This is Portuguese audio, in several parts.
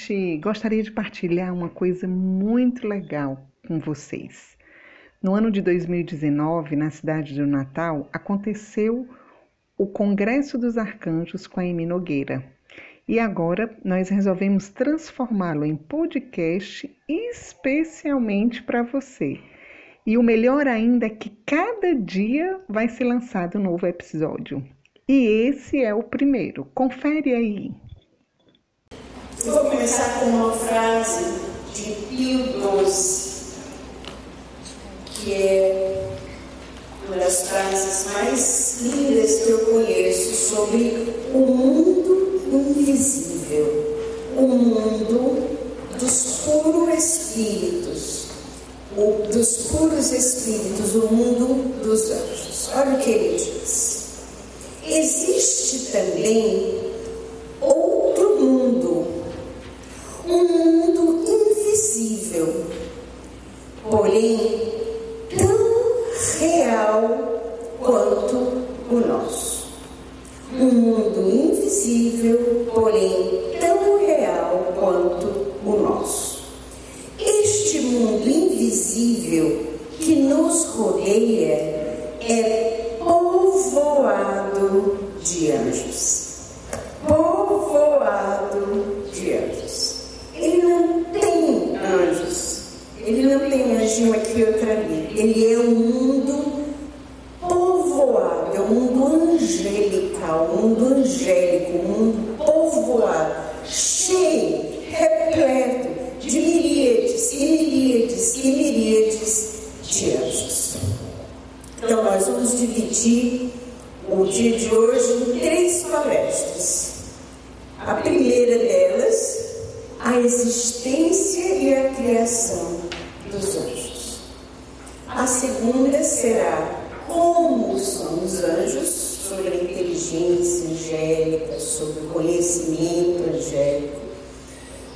gente gostaria de partilhar uma coisa muito legal com vocês. No ano de 2019, na cidade do Natal, aconteceu o Congresso dos Arcanjos com a Emi Nogueira. E agora nós resolvemos transformá-lo em podcast especialmente para você. E o melhor ainda é que cada dia vai ser lançado um novo episódio. E esse é o primeiro. Confere aí. Eu vou começar com uma frase de Pio XII, que é uma das frases mais lindas que eu conheço sobre o mundo invisível, o mundo dos puros espíritos, o, dos puros espíritos, o mundo dos anjos. Olha o que ele diz. Existe também povoado de anjos. Povoado de anjos. Ele não tem anjos. Ele não tem anjinho aqui outro ali. Ele é um mundo povoado, é um mundo angelical, um mundo angélico, um mundo povoado, cheio, repleto de miríades e miríades e miríades de anjos. Então nós vamos dividir o dia de hoje em três palestras. A primeira delas a existência e a criação dos anjos. A segunda será como são os anjos, sobre a inteligência angélica, sobre o conhecimento angélico.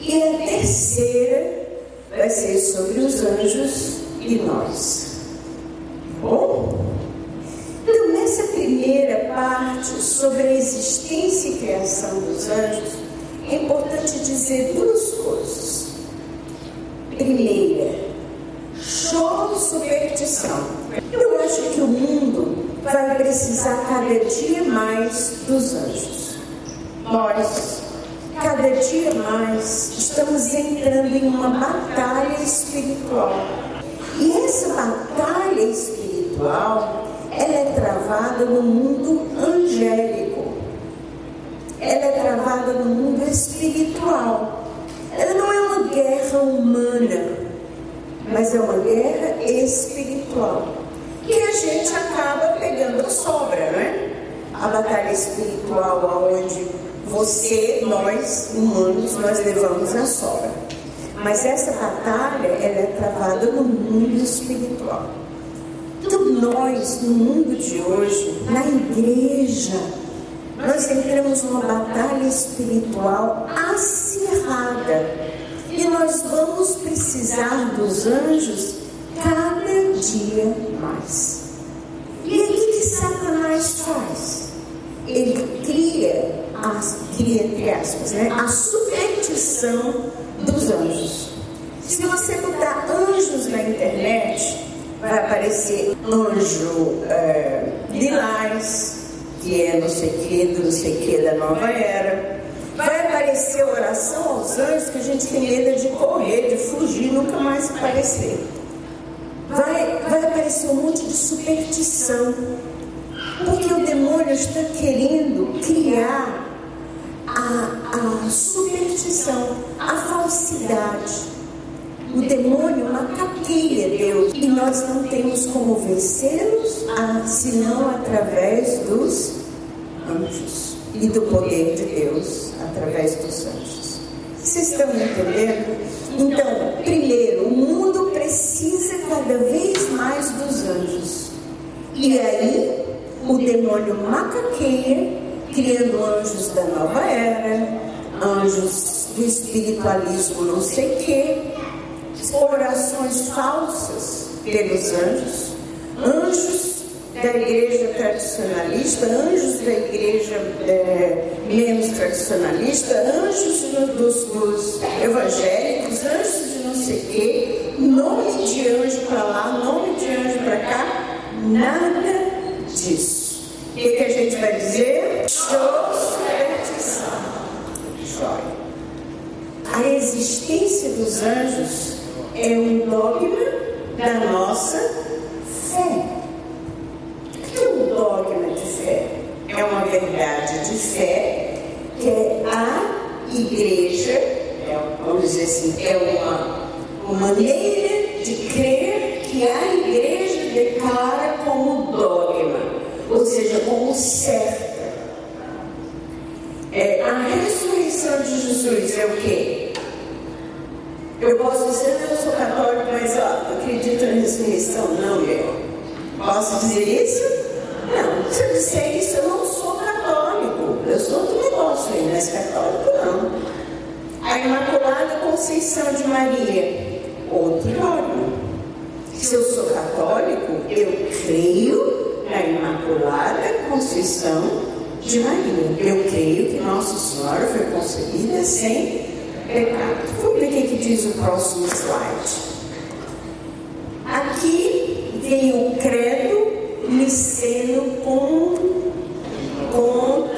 E a terceira vai ser sobre os anjos e nós. Sobre a existência e criação dos anjos, é importante dizer duas coisas. Primeira, choro superstição. Eu acho que o mundo vai precisar cada dia mais dos anjos. Nós, cada dia mais, estamos entrando em uma batalha espiritual. E essa batalha espiritual, é travada no mundo angélico ela é travada no mundo espiritual. Ela não é uma guerra humana, mas é uma guerra espiritual. Que a gente acaba pegando a sobra, né? A batalha espiritual, onde você, nós, humanos, nós levamos a sobra. Mas essa batalha, ela é travada no mundo espiritual. Então, nós, no mundo de hoje, na igreja, nós entramos numa batalha espiritual acirrada e nós vamos precisar dos anjos cada dia mais. E o que Satanás faz? Ele cria, as, cria entre aspas, né, a superstição dos anjos. Se você botar anjos na internet, vai aparecer anjo é, lilás, que é não sei que, não sei que da nova era. Vai aparecer oração aos anjos que a gente tem medo de correr, de fugir, nunca mais aparecer. Vai, vai aparecer um monte de superstição. Porque o demônio está querendo criar a, a superstição, a falsidade. O demônio macaqueia Deus e nós não temos como vencê-los senão através dos anjos e do poder de Deus através dos anjos. Vocês estão entendendo? Então, primeiro, o mundo precisa cada vez mais dos anjos. E aí, o demônio macaqueia, criando anjos da nova era, anjos do espiritualismo não sei o quê, orações falsas pelos anjos, anjos da igreja tradicionalista, anjos da igreja é, menos tradicionalista, anjos dos, dos evangélicos, anjos de não sei o quê, nome de anjo para lá, nome de anjo para cá, nada disso. O que, que a gente vai dizer? Show superstição. Joia. A existência dos anjos é um dogma da nossa fé. O que é um dogma de fé? É uma verdade de fé que a igreja, é, vamos dizer assim, é uma, uma maneira de crer que a igreja declara como dogma, ou seja, como certa. É, a ressurreição de Jesus é o quê? Eu posso dizer, que eu sou católico, mas acredito na ressurreição. Não, eu Posso dizer isso? Não. Se eu disser isso, eu não sou católico. Eu sou outro negócio aí, mas é católico não. A Imaculada Conceição de Maria, outro órgão. Se eu sou católico, eu creio na Imaculada Conceição de Maria. Eu creio que Nossa Senhora foi concebida sem é, pecado. Olha o que diz o próximo slide. Aqui tem o credo niceno com, com,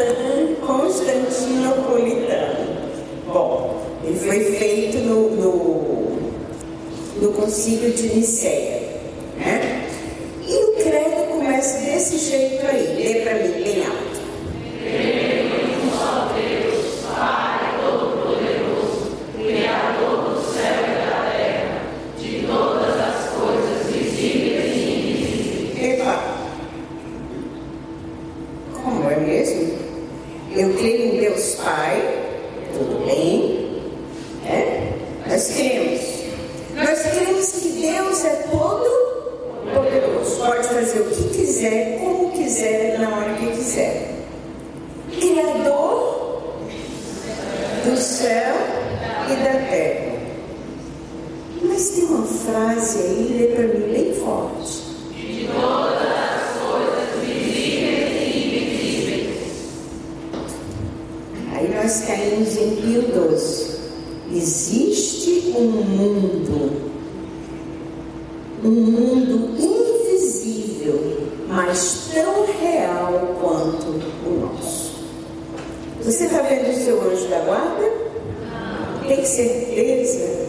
constantinopolitano. Bom, ele foi feito no, no, no concílio de Niceia. Né? que Deus é todo poderoso. Pode fazer o que quiser, como quiser, na hora que quiser. Criador do céu e da terra. Mas tem uma frase aí, lê para mim bem forte. um mundo invisível, mas tão real quanto o nosso. Você está vendo o seu anjo da guarda? Tem certeza?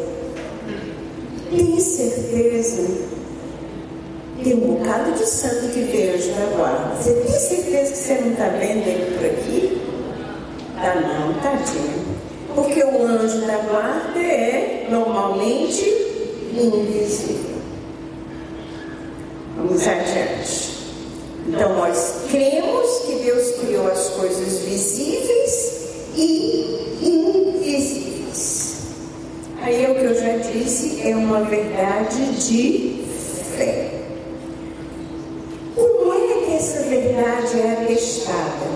Tem certeza? Tem um bocado de santo que vê anjo da guarda. Você tem certeza que você não está vendo ele por aqui? Tá não, tadinho. Porque o anjo da guarda é normalmente invisível nos né? adiante. Então, nós cremos que Deus criou as coisas visíveis e invisíveis. Aí é o que eu já disse, é uma verdade de fé. Como é que essa verdade é atestada?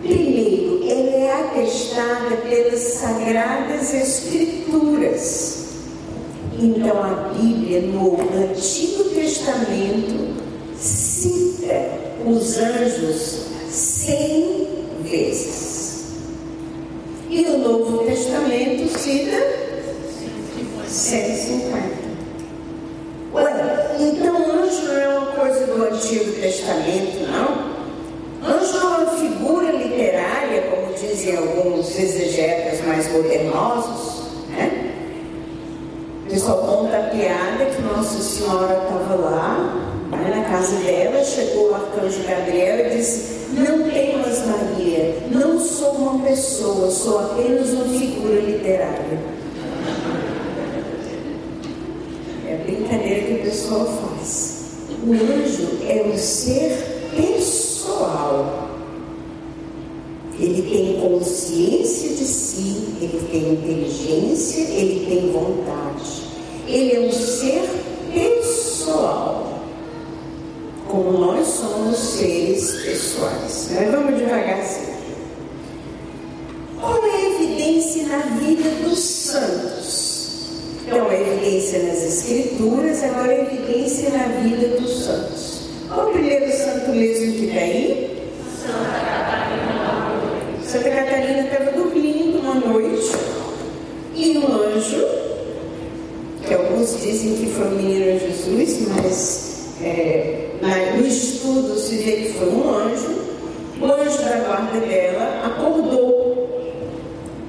Primeiro, ela é atestada pelas sagradas escrituras. Então, a Bíblia no Antigo Testamento cita é, os anjos cem vezes. E o Novo Testamento cita 150. Ué, então anjo não é uma coisa do Antigo Testamento, não? Anjo é uma figura literária, como dizem alguns exegetas mais modernosos, só conta a piada que Nossa Senhora estava lá, né, na casa dela, chegou o arcanjo Gabriel e disse: Não temas, Maria, não sou uma pessoa, sou apenas uma figura literária. É a brincadeira que o pessoal faz. O anjo é um ser pessoal. Ele tem consciência de si, ele tem inteligência, ele tem vontade. Ele é um ser pessoal. Como nós somos seres pessoais. Mas vamos devagarzinho. Qual é a evidência na vida dos santos? É então, a evidência nas Escrituras, é agora a evidência na vida dos santos. Qual é o primeiro santo mesmo que está aí? Dizem que foi o menino Jesus, mas é, no estudo se vê que foi um anjo, o anjo da guarda dela acordou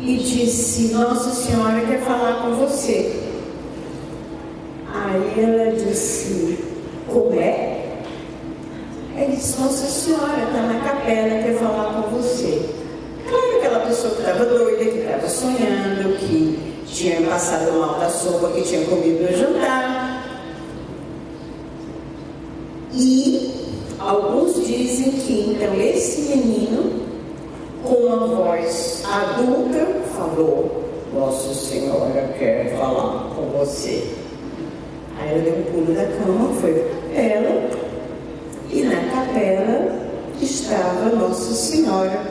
e disse: Nossa Senhora quer falar com você. Aí ela disse: Como é? Ele disse: Nossa Senhora está na capela, quer falar com você. Claro, aquela pessoa que estava doida, que estava sonhando, que tinha passado mal da sopa que tinha comido no jantar. E alguns dizem que então esse menino, com uma voz adulta, falou: Nossa Senhora quer falar com você. Aí ela deu um pulo da cama, foi ela, e na capela estava Nossa Senhora,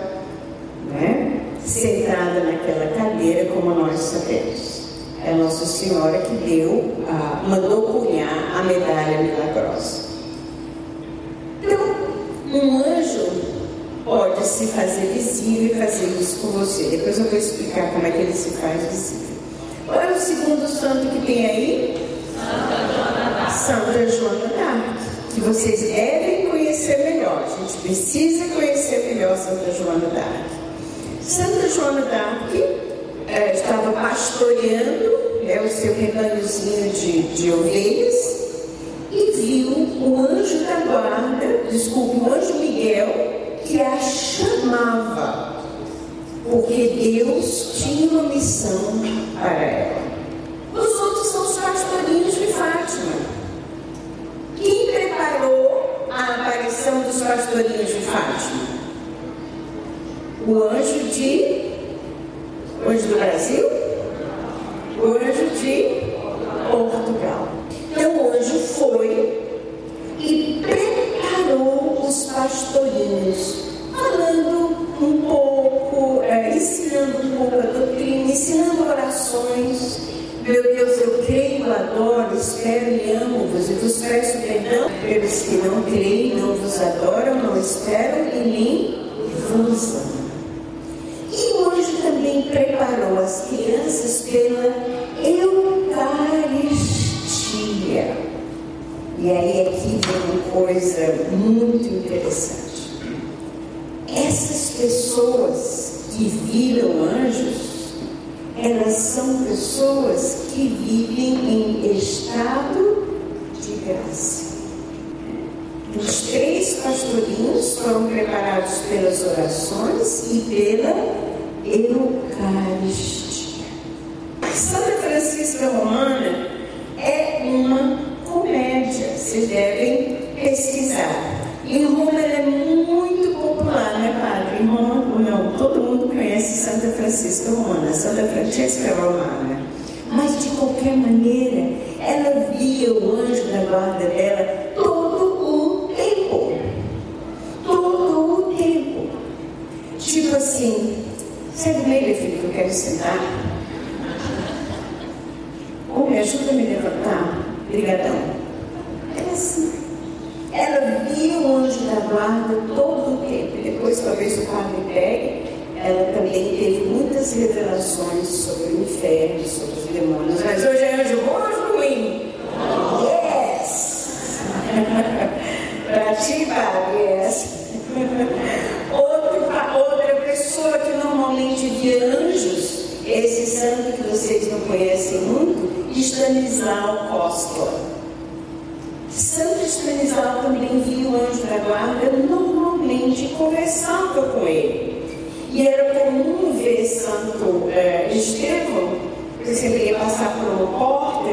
né? Sentada naquela cadeira, como nós sabemos. É Nossa Senhora que deu, a, mandou cunhar a medalha milagrosa. Então, um anjo pode se fazer visível e fazer isso com você. Depois eu vou explicar como é que ele se faz visível. Qual é o segundo santo que tem aí? Santa Joana d'Arc, que vocês devem conhecer melhor. A gente precisa conhecer melhor Santa Joana d'Arc. Santa Joana d'Arc é, estava pastoreando né, o seu rebanhozinho de, de ovelhas e viu o anjo da guarda, desculpe, o anjo Miguel, que a chamava, porque Deus tinha uma missão para ela. Os outros são os pastorinhos de Fátima. Quem preparou a aparição dos pastorinhos de Fátima? O anjo de. O anjo do Brasil? O anjo de Portugal. Então o anjo foi e preparou os pastorinhos, falando um pouco, é, ensinando um pouco a doutrina, ensinando orações. Meu Deus, eu creio, adoro, espero e amo-vos, e vos peço perdão pelos que não creem, não vos adoram, não esperam e nem vos amam. Elas são pessoas que vivem em estado de graça. Os três pastorinhos foram preparados pelas orações e pela Eucaristia. Romana, Santa Francesca Romana. Mas de qualquer maneira, ela via o anjo da guarda dela todo o tempo. Todo o tempo. Tipo assim, segue meio, filho, que eu quero sentar. Ou me ajuda a me levantar. Obrigadão. Era assim. Ela via o anjo da guarda todo o tempo. E depois, talvez o padre também teve muitas revelações sobre o inferno, sobre os demônios. Mas hoje é anjo bom ou ruim? Yes! Para ti, padre, yes. Outra, outra pessoa que normalmente via anjos, esse santo que vocês não conhecem muito, Stanislau Costa. Santo Stanislau também via o anjo da guarda, normalmente conversava com ele. Comum ver Santo é, Estevão, que sempre ia passar por uma porta,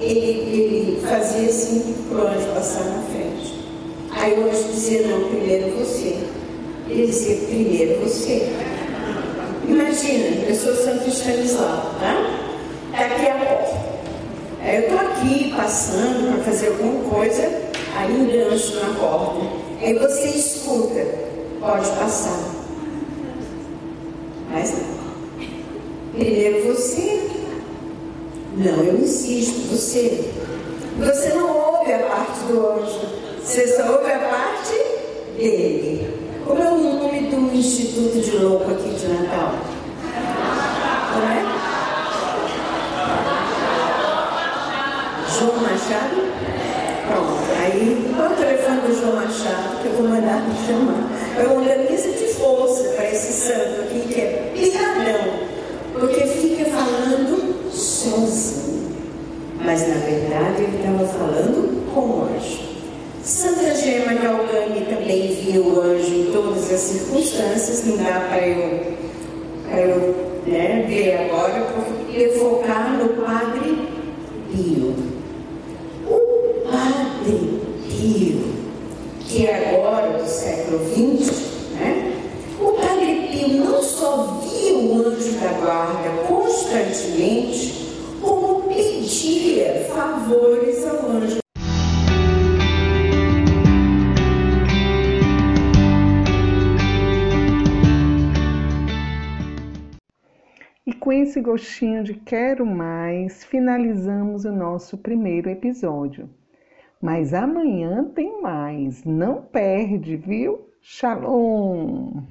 ele, ele fazia assim para o anjo passar na frente. Aí o anjo dizia, não, primeiro você. Ele dizia, primeiro você. Imagina, eu sou Santo Stanislau, tá? Está aqui a porta. Aí eu estou aqui passando para fazer alguma coisa, aí um gancho na porta. Aí você escuta, pode passar. Mas. Primeiro você. Não, eu insisto, você. Você não ouve a parte do anjo. Você só ouve a parte dele. Como é o nome do Instituto de Louco aqui de Natal? Como é? João Machado? Pronto. Aí, qual é o telefone do João Machado que eu vou mandar me chamar? É uma camisa de esse santo aqui que é piradão, porque fica falando sozinho. Mas na verdade ele estava falando com o anjo. Santa Gema Galgani também viu o anjo em todas as circunstâncias, não dá para eu, eu né, ver agora, porque focar no Padre Pio. Esse gostinho de quero mais, finalizamos o nosso primeiro episódio. Mas amanhã tem mais, não perde, viu? Shalom!